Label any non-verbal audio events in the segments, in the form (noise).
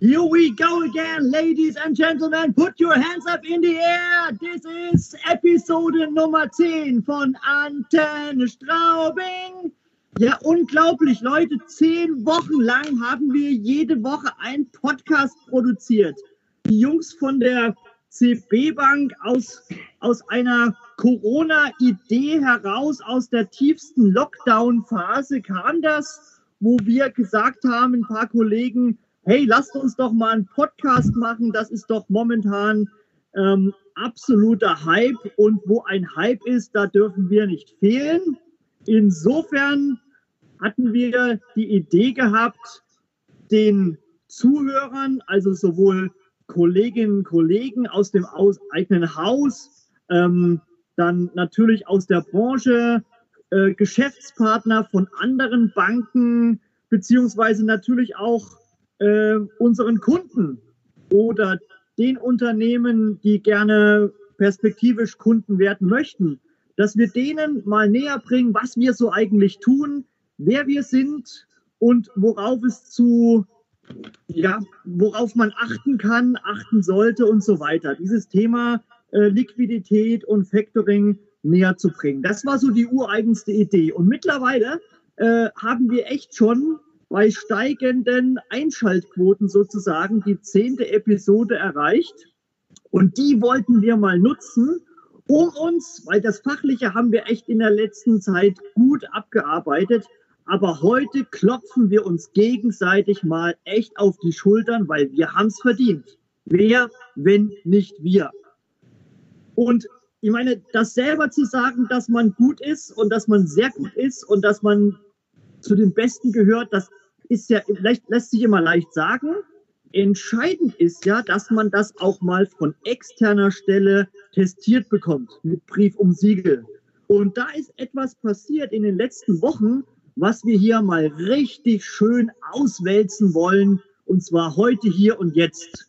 Here we go again, ladies and gentlemen. Put your hands up in the air. This is Episode Nummer 10 von Antenne Straubing. Ja, unglaublich, Leute. Zehn Wochen lang haben wir jede Woche einen Podcast produziert. Die Jungs von der CB Bank aus, aus einer Corona-Idee heraus, aus der tiefsten Lockdown-Phase kam das, wo wir gesagt haben, ein paar Kollegen, hey, lasst uns doch mal einen Podcast machen. Das ist doch momentan ähm, absoluter Hype. Und wo ein Hype ist, da dürfen wir nicht fehlen. Insofern hatten wir die Idee gehabt, den Zuhörern, also sowohl Kolleginnen und Kollegen aus dem eigenen Haus, ähm, dann natürlich aus der Branche, äh, Geschäftspartner von anderen Banken, beziehungsweise natürlich auch äh, unseren Kunden oder den Unternehmen, die gerne perspektivisch Kunden werden möchten, dass wir denen mal näher bringen, was wir so eigentlich tun, wer wir sind und worauf es zu, ja, worauf man achten kann, achten sollte und so weiter. Dieses Thema äh, Liquidität und Factoring näher zu bringen. Das war so die ureigenste Idee. Und mittlerweile äh, haben wir echt schon bei steigenden Einschaltquoten sozusagen die zehnte Episode erreicht. Und die wollten wir mal nutzen, um uns, weil das Fachliche haben wir echt in der letzten Zeit gut abgearbeitet, aber heute klopfen wir uns gegenseitig mal echt auf die Schultern, weil wir haben es verdient. Wer, wenn nicht wir? Und ich meine, das selber zu sagen, dass man gut ist und dass man sehr gut ist und dass man zu den Besten gehört, das ist ja, lässt, sich immer leicht sagen. Entscheidend ist ja, dass man das auch mal von externer Stelle testiert bekommt mit Brief um Siegel. Und da ist etwas passiert in den letzten Wochen, was wir hier mal richtig schön auswälzen wollen, und zwar heute, hier und jetzt.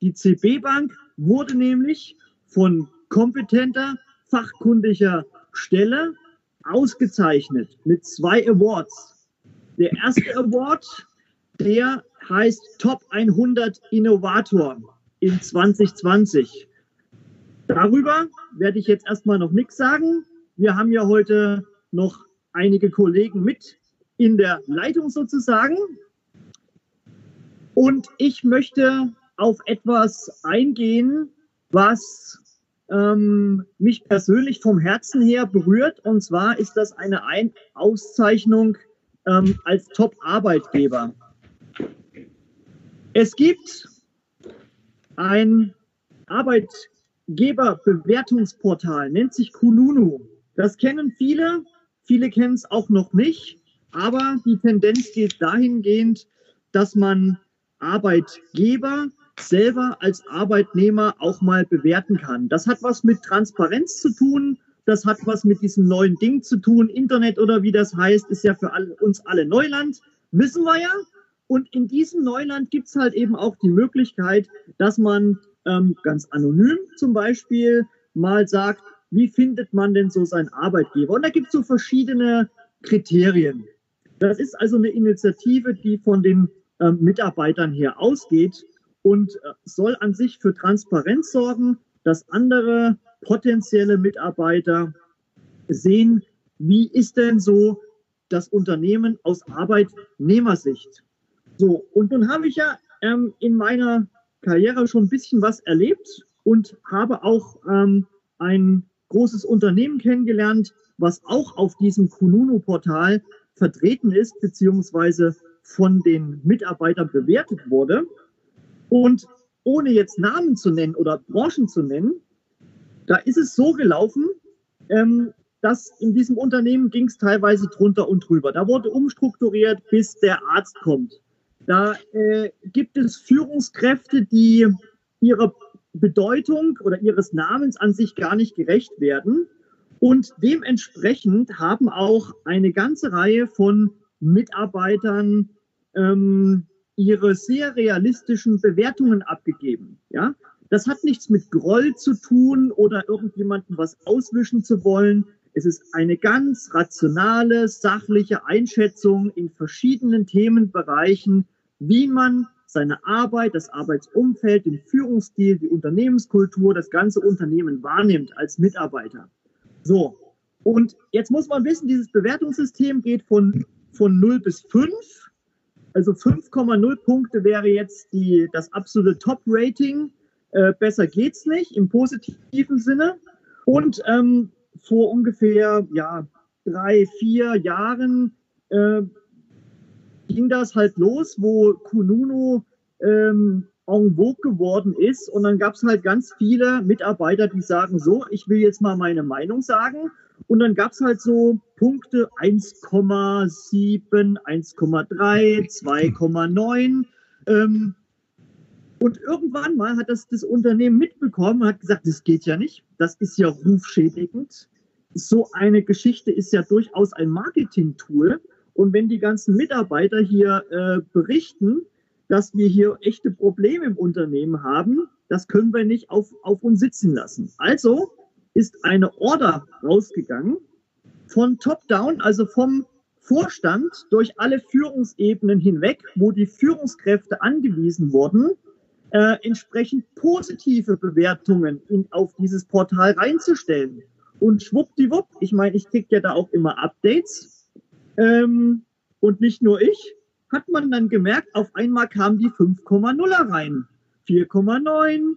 Die CB Bank wurde nämlich von kompetenter, fachkundiger Stelle ausgezeichnet mit zwei Awards. Der erste Award, der heißt Top 100 Innovator in 2020. Darüber werde ich jetzt erstmal noch nichts sagen. Wir haben ja heute noch einige Kollegen mit in der Leitung sozusagen. Und ich möchte auf etwas eingehen, was ähm, mich persönlich vom Herzen her berührt. Und zwar ist das eine Ein Auszeichnung ähm, als Top-Arbeitgeber. Es gibt ein Arbeitgeberbewertungsportal, nennt sich Kununu. Das kennen viele, viele kennen es auch noch nicht, aber die Tendenz geht dahingehend, dass man Arbeitgeber selber als Arbeitnehmer auch mal bewerten kann. Das hat was mit Transparenz zu tun, das hat was mit diesem neuen Ding zu tun. Internet oder wie das heißt, ist ja für alle, uns alle Neuland, wissen wir ja. Und in diesem Neuland gibt es halt eben auch die Möglichkeit, dass man ähm, ganz anonym zum Beispiel mal sagt, wie findet man denn so seinen Arbeitgeber? Und da gibt es so verschiedene Kriterien. Das ist also eine Initiative, die von den ähm, Mitarbeitern her ausgeht und äh, soll an sich für Transparenz sorgen, dass andere potenzielle Mitarbeiter sehen, wie ist denn so das Unternehmen aus Arbeitnehmersicht. So, und nun habe ich ja ähm, in meiner Karriere schon ein bisschen was erlebt und habe auch ähm, ein großes Unternehmen kennengelernt, was auch auf diesem Kununu-Portal vertreten ist, beziehungsweise von den Mitarbeitern bewertet wurde. Und ohne jetzt Namen zu nennen oder Branchen zu nennen, da ist es so gelaufen, ähm, dass in diesem Unternehmen ging es teilweise drunter und drüber. Da wurde umstrukturiert, bis der Arzt kommt. Da äh, gibt es Führungskräfte, die ihrer Bedeutung oder ihres Namens an sich gar nicht gerecht werden. Und dementsprechend haben auch eine ganze Reihe von Mitarbeitern ähm, ihre sehr realistischen Bewertungen abgegeben. Ja, das hat nichts mit Groll zu tun oder irgendjemandem was auswischen zu wollen. Es ist eine ganz rationale, sachliche Einschätzung in verschiedenen Themenbereichen, wie man seine Arbeit, das Arbeitsumfeld, den Führungsstil, die Unternehmenskultur, das ganze Unternehmen wahrnimmt als Mitarbeiter. So, und jetzt muss man wissen, dieses Bewertungssystem geht von, von 0 bis 5. Also 5,0 Punkte wäre jetzt die, das absolute Top-Rating. Äh, besser geht's nicht im positiven Sinne. Und ähm, vor ungefähr ja, drei, vier Jahren äh, ging das halt los, wo Kununu ähm, en vogue geworden ist. Und dann gab es halt ganz viele Mitarbeiter, die sagen, so, ich will jetzt mal meine Meinung sagen. Und dann gab es halt so Punkte 1,7, 1,3, 2,9. Ähm, und irgendwann mal hat das das Unternehmen mitbekommen und hat gesagt, das geht ja nicht, das ist ja rufschädigend. So eine Geschichte ist ja durchaus ein Marketing-Tool. Und wenn die ganzen Mitarbeiter hier äh, berichten, dass wir hier echte Probleme im Unternehmen haben, das können wir nicht auf, auf uns sitzen lassen. Also ist eine Order rausgegangen von Top-Down, also vom Vorstand durch alle Führungsebenen hinweg, wo die Führungskräfte angewiesen wurden, äh, entsprechend positive Bewertungen in, auf dieses Portal reinzustellen. Und schwuppdiwupp, ich meine, ich kriege ja da auch immer Updates. Ähm, und nicht nur ich, hat man dann gemerkt, auf einmal kamen die 5,0er rein. 4,9,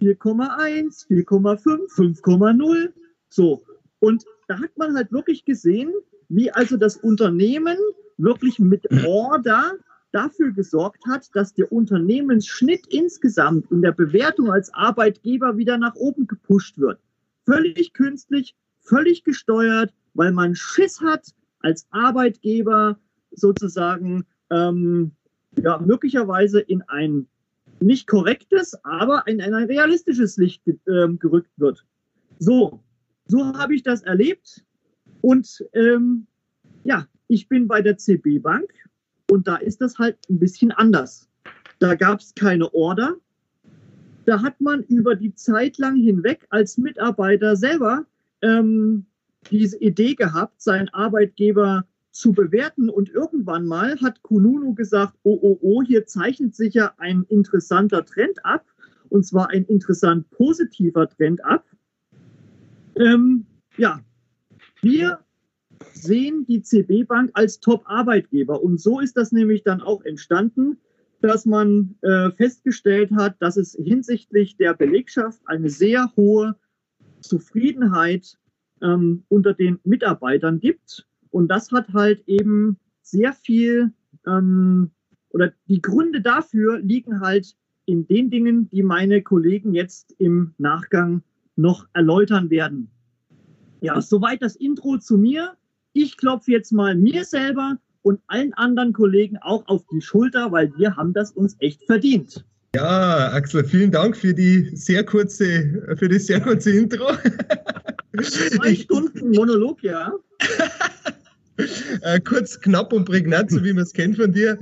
4,1, 4,5, 5,0. So. Und da hat man halt wirklich gesehen, wie also das Unternehmen wirklich mit Order dafür gesorgt hat, dass der Unternehmensschnitt insgesamt in der Bewertung als Arbeitgeber wieder nach oben gepusht wird. Völlig künstlich, völlig gesteuert, weil man Schiss hat, als Arbeitgeber sozusagen ähm, ja, möglicherweise in ein nicht korrektes, aber in ein realistisches Licht ähm, gerückt wird. So, so habe ich das erlebt. Und ähm, ja, ich bin bei der CB Bank und da ist das halt ein bisschen anders. Da gab es keine Order. Da hat man über die Zeit lang hinweg als Mitarbeiter selber ähm, diese Idee gehabt, seinen Arbeitgeber zu bewerten. Und irgendwann mal hat Kununu gesagt, oh, oh, oh, hier zeichnet sich ja ein interessanter Trend ab. Und zwar ein interessant positiver Trend ab. Ähm, ja, wir sehen die CB Bank als Top-Arbeitgeber. Und so ist das nämlich dann auch entstanden, dass man äh, festgestellt hat, dass es hinsichtlich der Belegschaft eine sehr hohe Zufriedenheit ähm, unter den Mitarbeitern gibt. Und das hat halt eben sehr viel, ähm, oder die Gründe dafür liegen halt in den Dingen, die meine Kollegen jetzt im Nachgang noch erläutern werden. Ja, soweit das Intro zu mir. Ich klopfe jetzt mal mir selber und allen anderen Kollegen auch auf die Schulter, weil wir haben das uns echt verdient. Ja, Axel, vielen Dank für die sehr kurze, für das sehr kurze Intro. Zwei Stunden Monolog, ja. (laughs) (laughs) Äh, kurz, knapp und prägnant, so wie man es kennt von dir.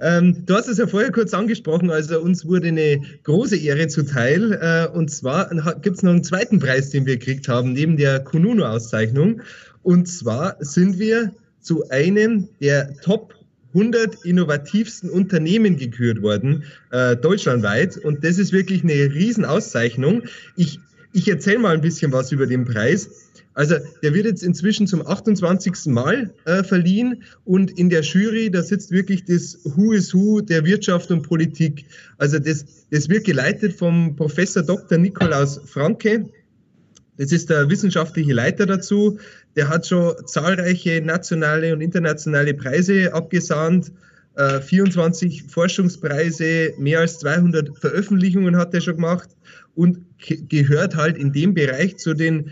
Ähm, du hast es ja vorher kurz angesprochen, also uns wurde eine große Ehre zuteil. Äh, und zwar gibt es noch einen zweiten Preis, den wir gekriegt haben, neben der Kununu-Auszeichnung. Und zwar sind wir zu einem der Top 100 innovativsten Unternehmen gekürt worden, äh, deutschlandweit. Und das ist wirklich eine Riesenauszeichnung. Ich, ich erzähle mal ein bisschen was über den Preis. Also der wird jetzt inzwischen zum 28. Mal äh, verliehen und in der Jury, da sitzt wirklich das Who is Who der Wirtschaft und Politik. Also das, das wird geleitet vom Professor Dr. Nikolaus Franke. Das ist der wissenschaftliche Leiter dazu. Der hat schon zahlreiche nationale und internationale Preise abgesahnt. 24 äh, Forschungspreise, mehr als 200 Veröffentlichungen hat er schon gemacht und gehört halt in dem Bereich zu den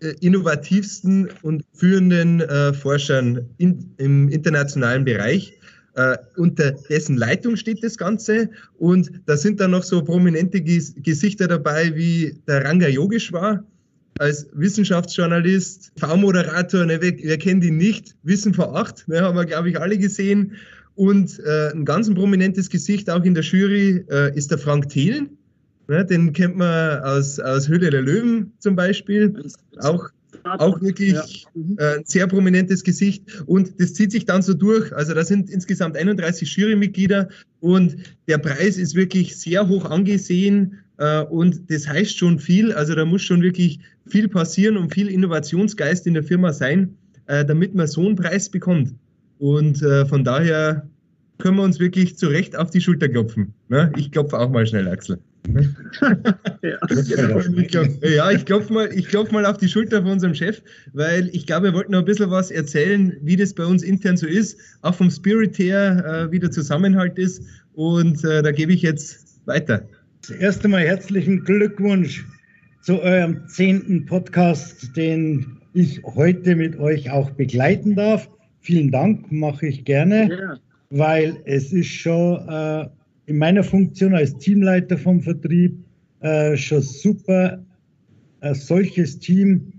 äh, innovativsten und führenden äh, Forschern in, im internationalen Bereich. Äh, unter dessen Leitung steht das Ganze. Und da sind dann noch so prominente Ges Gesichter dabei wie der Ranga Yogeshwar als Wissenschaftsjournalist, V-Moderator, ne, wer, wer, kennt ihn nicht? Wissen vor acht, ne, haben wir, glaube ich, alle gesehen. Und äh, ein ganz prominentes Gesicht auch in der Jury äh, ist der Frank Thelen, Ne, den kennt man aus, aus Höhle der Löwen zum Beispiel. Auch auch wirklich ja. Mhm. äh, ein sehr prominentes Gesicht und das zieht sich dann so durch. Also da sind insgesamt 31 Jurymitglieder und der Preis ist wirklich sehr hoch angesehen äh, und das heißt schon viel. Also da muss schon wirklich viel passieren und viel Innovationsgeist in der Firma sein, äh, damit man so einen Preis bekommt. Und von daher können wir uns wirklich zu Recht auf die Schulter klopfen. Ne? Ich klopfe auch mal schnell, Axel. Ja, (laughs) ja, ich klopfe mal, klopf mal auf die Schulter von unserem Chef, weil ich glaube, wir wollten noch ein bisschen was erzählen, wie das bei uns intern so ist, auch vom Spirit her, äh, wie der Zusammenhalt ist. Und äh, da gebe ich jetzt weiter. Das erste Mal herzlichen Glückwunsch zu eurem zehnten Podcast, den ich heute mit euch auch begleiten darf. Vielen Dank, mache ich gerne. Ja weil es ist schon äh, in meiner Funktion als Teamleiter vom Vertrieb äh, schon super, ein solches Team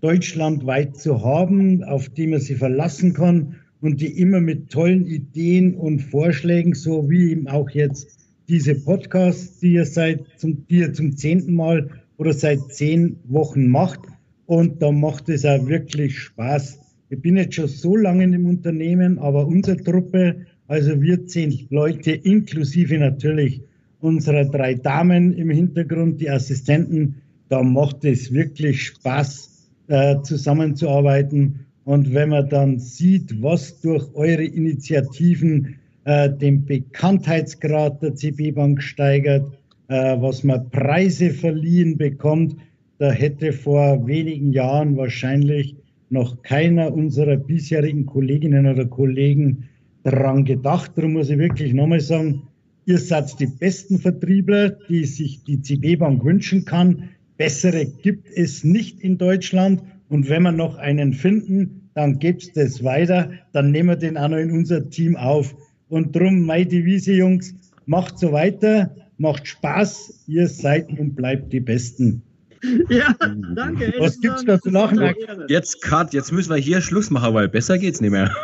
deutschlandweit zu haben, auf die man sich verlassen kann und die immer mit tollen Ideen und Vorschlägen, so wie eben auch jetzt diese Podcasts, die ihr seit zum, die ihr zum zehnten Mal oder seit zehn Wochen macht. Und da macht es auch wirklich Spaß, ich bin jetzt schon so lange in dem Unternehmen, aber unsere Truppe, also wir zehn Leute, inklusive natürlich unserer drei Damen im Hintergrund, die Assistenten, da macht es wirklich Spaß, äh, zusammenzuarbeiten. Und wenn man dann sieht, was durch eure Initiativen äh, den Bekanntheitsgrad der CB Bank steigert, äh, was man Preise verliehen bekommt, da hätte vor wenigen Jahren wahrscheinlich noch keiner unserer bisherigen Kolleginnen oder Kollegen daran gedacht. Darum muss ich wirklich nochmal sagen, ihr seid die besten Vertriebler, die sich die CB Bank wünschen kann. Bessere gibt es nicht in Deutschland. Und wenn wir noch einen finden, dann gibt's das weiter. Dann nehmen wir den auch noch in unser Team auf. Und drum, meine Devise, Jungs, macht so weiter, macht Spaß. Ihr seid und bleibt die Besten. (laughs) Ja, danke. Was gibt's da zu lachen? Jetzt, Kat, jetzt müssen wir hier Schluss machen, weil besser geht's nicht mehr.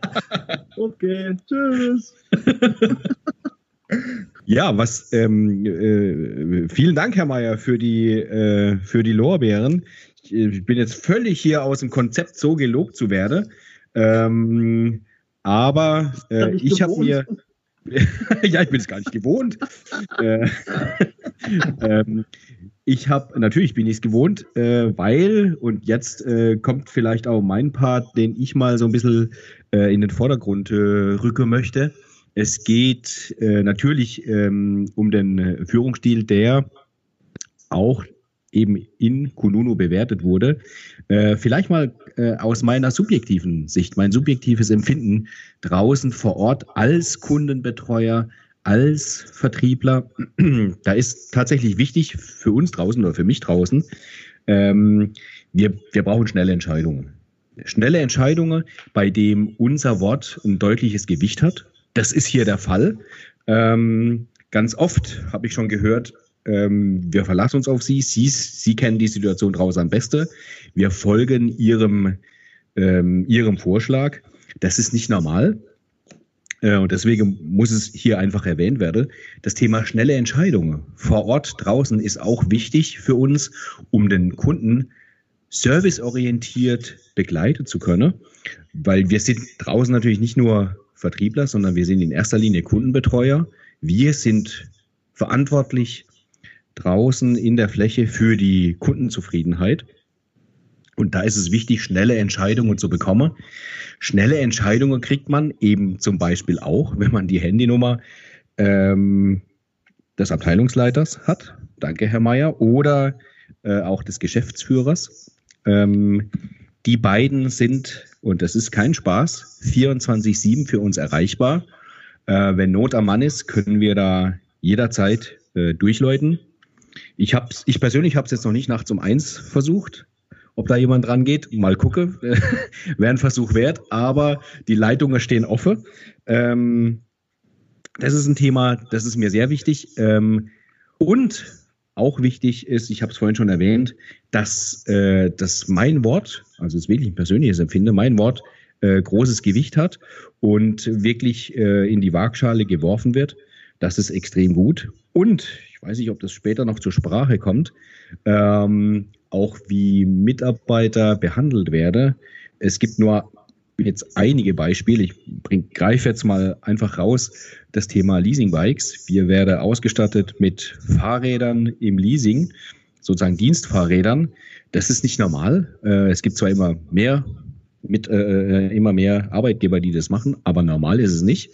(laughs) okay, tschüss. (laughs) Ja, was ähm, äh, vielen Dank, Herr Mayer, für die, äh, für die Lorbeeren. Ich, ich, bin jetzt völlig hier aus dem Konzept, so gelobt zu werden. Ähm, aber äh, ich habe mir. ja, ich bin es gar nicht gewohnt. äh, ähm, ich habe, natürlich bin ich es gewohnt, äh, weil, und jetzt äh, kommt vielleicht auch mein Part, den ich mal so ein bisschen äh, in den Vordergrund äh, rücken möchte. Es geht äh, natürlich ähm, um den äh, Führungsstil, der auch eben in Kununu bewertet wurde. vielleicht mal aus meiner subjektiven Sicht, mein subjektives Empfinden draußen vor Ort als Kundenbetreuer, als Vertriebler, (clears throat) da ist tatsächlich wichtig für uns draußen oder für mich draußen, ähm, wir, wir brauchen schnelle Entscheidungen. Schnelle Entscheidungen, bei dem unser Wort ein deutliches Gewicht hat. Das ist hier der Fall. Ähm, ganz oft habe ich schon gehört, ähm, wir verlassen uns auf Sie. Sie. Sie kennen die Situation draußen am besten. Wir folgen Ihrem, ähm, Ihrem Vorschlag. Das ist nicht normal. Äh, und deswegen muss es hier einfach erwähnt werden. Das Thema schnelle Entscheidungen vor Ort draußen ist auch wichtig für uns, um den Kunden serviceorientiert begleiten zu können, weil wir sind draußen natürlich nicht nur Vertriebler, sondern wir sind in erster Linie Kundenbetreuer. Wir sind verantwortlich draußen in der Fläche für die Kundenzufriedenheit. Und da ist es wichtig, schnelle Entscheidungen zu bekommen. Schnelle Entscheidungen kriegt man eben zum Beispiel auch, wenn man die Handynummer ähm, des Abteilungsleiters hat. Danke, Herr Mayer. Oder äh, auch des Geschäftsführers. Ähm, die beiden sind, und das ist kein Spaß, 24-7 für uns erreichbar. Äh, wenn Not am Mann ist, können wir da jederzeit äh, durchläuten. Ich, hab's, ich persönlich habe es jetzt noch nicht nachts um eins versucht ob da jemand dran geht. Mal gucke, (laughs) wäre ein Versuch wert, aber die Leitungen stehen offen. Ähm, das ist ein Thema, das ist mir sehr wichtig. Ähm, und auch wichtig ist, ich habe es vorhin schon erwähnt, dass, äh, dass mein Wort, also es wirklich ein persönliches Empfinden, mein Wort äh, großes Gewicht hat und wirklich äh, in die Waagschale geworfen wird. Das ist extrem gut. Und ich weiß nicht, ob das später noch zur Sprache kommt. Ähm, auch wie Mitarbeiter behandelt werde. Es gibt nur jetzt einige Beispiele. Ich greife jetzt mal einfach raus das Thema Leasingbikes. Wir werden ausgestattet mit Fahrrädern im Leasing, sozusagen Dienstfahrrädern. Das ist nicht normal. Äh, es gibt zwar immer mehr mit äh, immer mehr Arbeitgeber, die das machen, aber normal ist es nicht.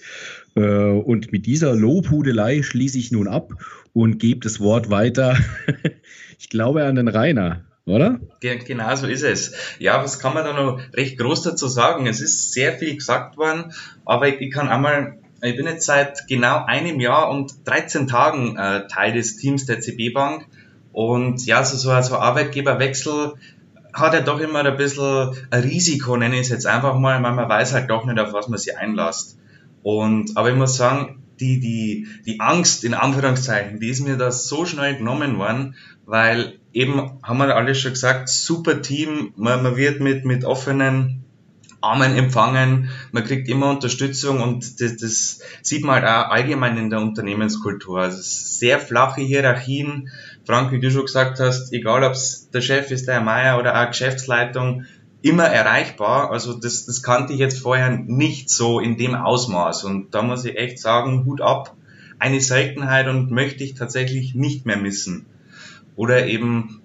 Äh, und mit dieser Lobhudelei schließe ich nun ab und gebe das Wort weiter. (laughs) ich glaube an den Rainer oder? Genau so ist es. Ja, was kann man da noch recht groß dazu sagen? Es ist sehr viel gesagt worden, aber ich, kann einmal, ich bin jetzt seit genau einem Jahr und 13 Tagen äh, Teil des Teams der CB Bank und ja, so, so, so Arbeitgeberwechsel hat ja doch immer ein bisschen ein Risiko, nenne ich es jetzt einfach mal, weil man weiß halt doch nicht, auf was man sich einlässt. Und, aber ich muss sagen, die, die, die Angst, in Anführungszeichen, die ist mir da so schnell genommen worden, weil eben, haben wir alle schon gesagt, super Team, man, man wird mit, mit offenen Armen empfangen, man kriegt immer Unterstützung und das, das sieht man halt auch allgemein in der Unternehmenskultur. Also sehr flache Hierarchien. Frank, wie du schon gesagt hast, egal ob es der Chef ist, der Herr Meier oder auch Geschäftsleitung, immer erreichbar. Also das, das kannte ich jetzt vorher nicht so in dem Ausmaß. Und da muss ich echt sagen, Hut ab. Eine Seltenheit und möchte ich tatsächlich nicht mehr missen. Oder eben,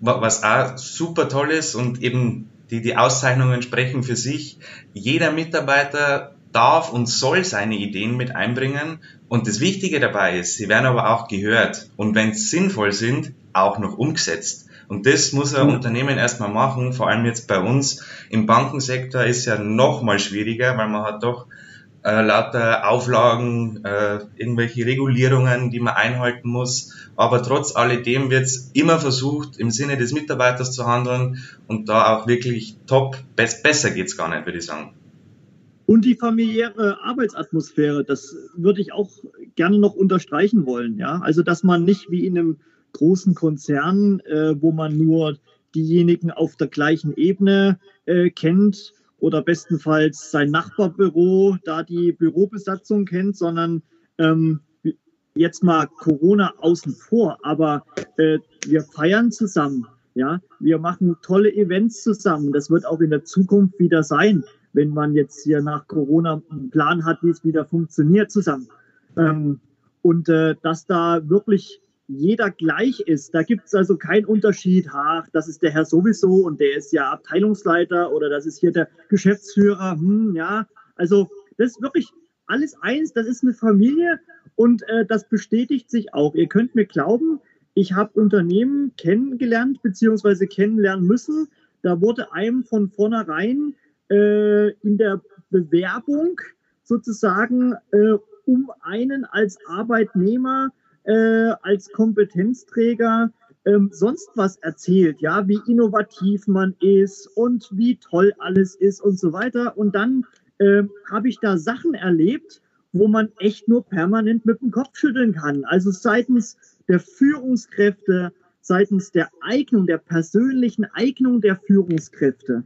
was auch super toll ist und eben die, die Auszeichnungen sprechen für sich. Jeder Mitarbeiter darf und soll seine Ideen mit einbringen. Und das Wichtige dabei ist, sie werden aber auch gehört. Und wenn sie sinnvoll sind, auch noch umgesetzt. Und das muss ein mhm. Unternehmen erstmal machen, vor allem jetzt bei uns. Im Bankensektor ist ja noch mal schwieriger, weil man hat doch äh, lauter Auflagen, äh, irgendwelche Regulierungen, die man einhalten muss. Aber trotz alledem wird es immer versucht, im Sinne des Mitarbeiters zu handeln und da auch wirklich top, best, besser geht's gar nicht, würde ich sagen. Und die familiäre Arbeitsatmosphäre, das würde ich auch gerne noch unterstreichen wollen. Ja? Also, dass man nicht wie in einem großen Konzern, äh, wo man nur diejenigen auf der gleichen Ebene äh, kennt oder bestenfalls sein Nachbarbüro, da die Bürobesatzung kennt, sondern ähm, jetzt mal Corona außen vor, aber äh, wir feiern zusammen. Ja, wir machen tolle Events zusammen. Das wird auch in der Zukunft wieder sein, wenn man jetzt hier nach Corona einen Plan hat, wie es wieder funktioniert zusammen. Ähm, und äh, dass da wirklich jeder gleich ist. Da gibt es also keinen Unterschied, ach, das ist der Herr sowieso und der ist ja Abteilungsleiter oder das ist hier der Geschäftsführer. Hm, ja, also das ist wirklich alles eins, das ist eine Familie und äh, das bestätigt sich auch. Ihr könnt mir glauben, ich habe Unternehmen kennengelernt bzw. kennenlernen müssen. Da wurde einem von vornherein äh, in der Bewerbung sozusagen äh, um einen als Arbeitnehmer äh, als Kompetenzträger ähm, sonst was erzählt, ja, wie innovativ man ist und wie toll alles ist und so weiter. Und dann äh, habe ich da Sachen erlebt, wo man echt nur permanent mit dem Kopf schütteln kann. Also seitens der Führungskräfte, seitens der Eignung, der persönlichen Eignung der Führungskräfte.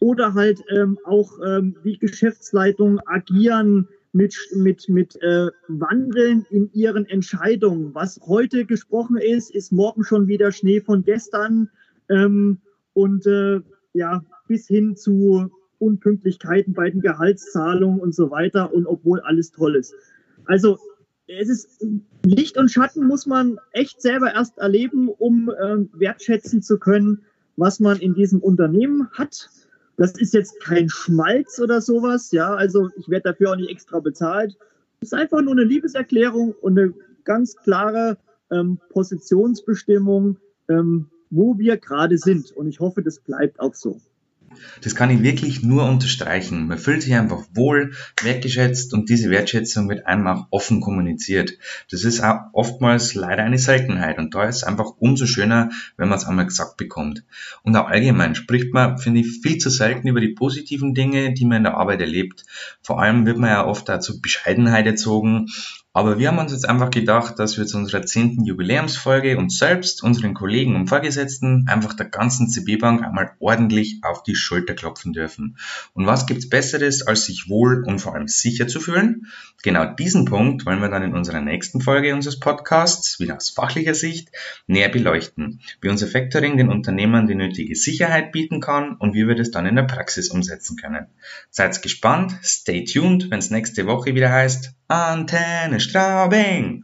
Oder halt ähm, auch, ähm, wie Geschäftsleitungen agieren, mit, mit, mit äh, Wandeln in ihren Entscheidungen. Was heute gesprochen ist, ist morgen schon wieder Schnee von gestern. Ähm, und äh, ja, bis hin zu Unpünktlichkeiten bei den Gehaltszahlungen und so weiter. Und obwohl alles toll ist. Also es ist Licht und Schatten muss man echt selber erst erleben, um äh, wertschätzen zu können, was man in diesem Unternehmen hat das ist jetzt kein Schmalz oder sowas, ja, also ich werde dafür auch nicht extra bezahlt. Es ist einfach nur eine Liebeserklärung und eine ganz klare ähm, Positionsbestimmung, ähm, wo wir gerade sind. Und ich hoffe, das bleibt auch so. Das kann ich wirklich nur unterstreichen. Man fühlt sich einfach wohl, wertgeschätzt und diese Wertschätzung wird einfach offen kommuniziert. Das ist auch oftmals leider eine Seltenheit und da ist es einfach umso schöner, wenn man es einmal gesagt bekommt. Und auch allgemein spricht man, finde ich, viel zu selten über die positiven Dinge, die man in der Arbeit erlebt. Vor allem wird man ja oft dazu Bescheidenheit erzogen Aber wir haben uns jetzt einfach gedacht, dass wir zu unserer zehnten Jubiläumsfolge uns selbst, unseren Kollegen und Vorgesetzten einfach der ganzen CB-Bank einmal ordentlich auf die Schulter klopfen dürfen. Und was gibt's Besseres, als sich wohl und vor allem sicher zu fühlen? Genau diesen Punkt wollen wir dann in unserer nächsten Folge unseres Podcasts, wieder aus fachlicher Sicht, näher beleuchten. Wie unser Factoring den Unternehmern die nötige Sicherheit bieten kann und wie wir das dann in der Praxis umsetzen können. Seid gespannt, stay tuned, wenn es nächste Woche wieder heißt Antenne Straubing.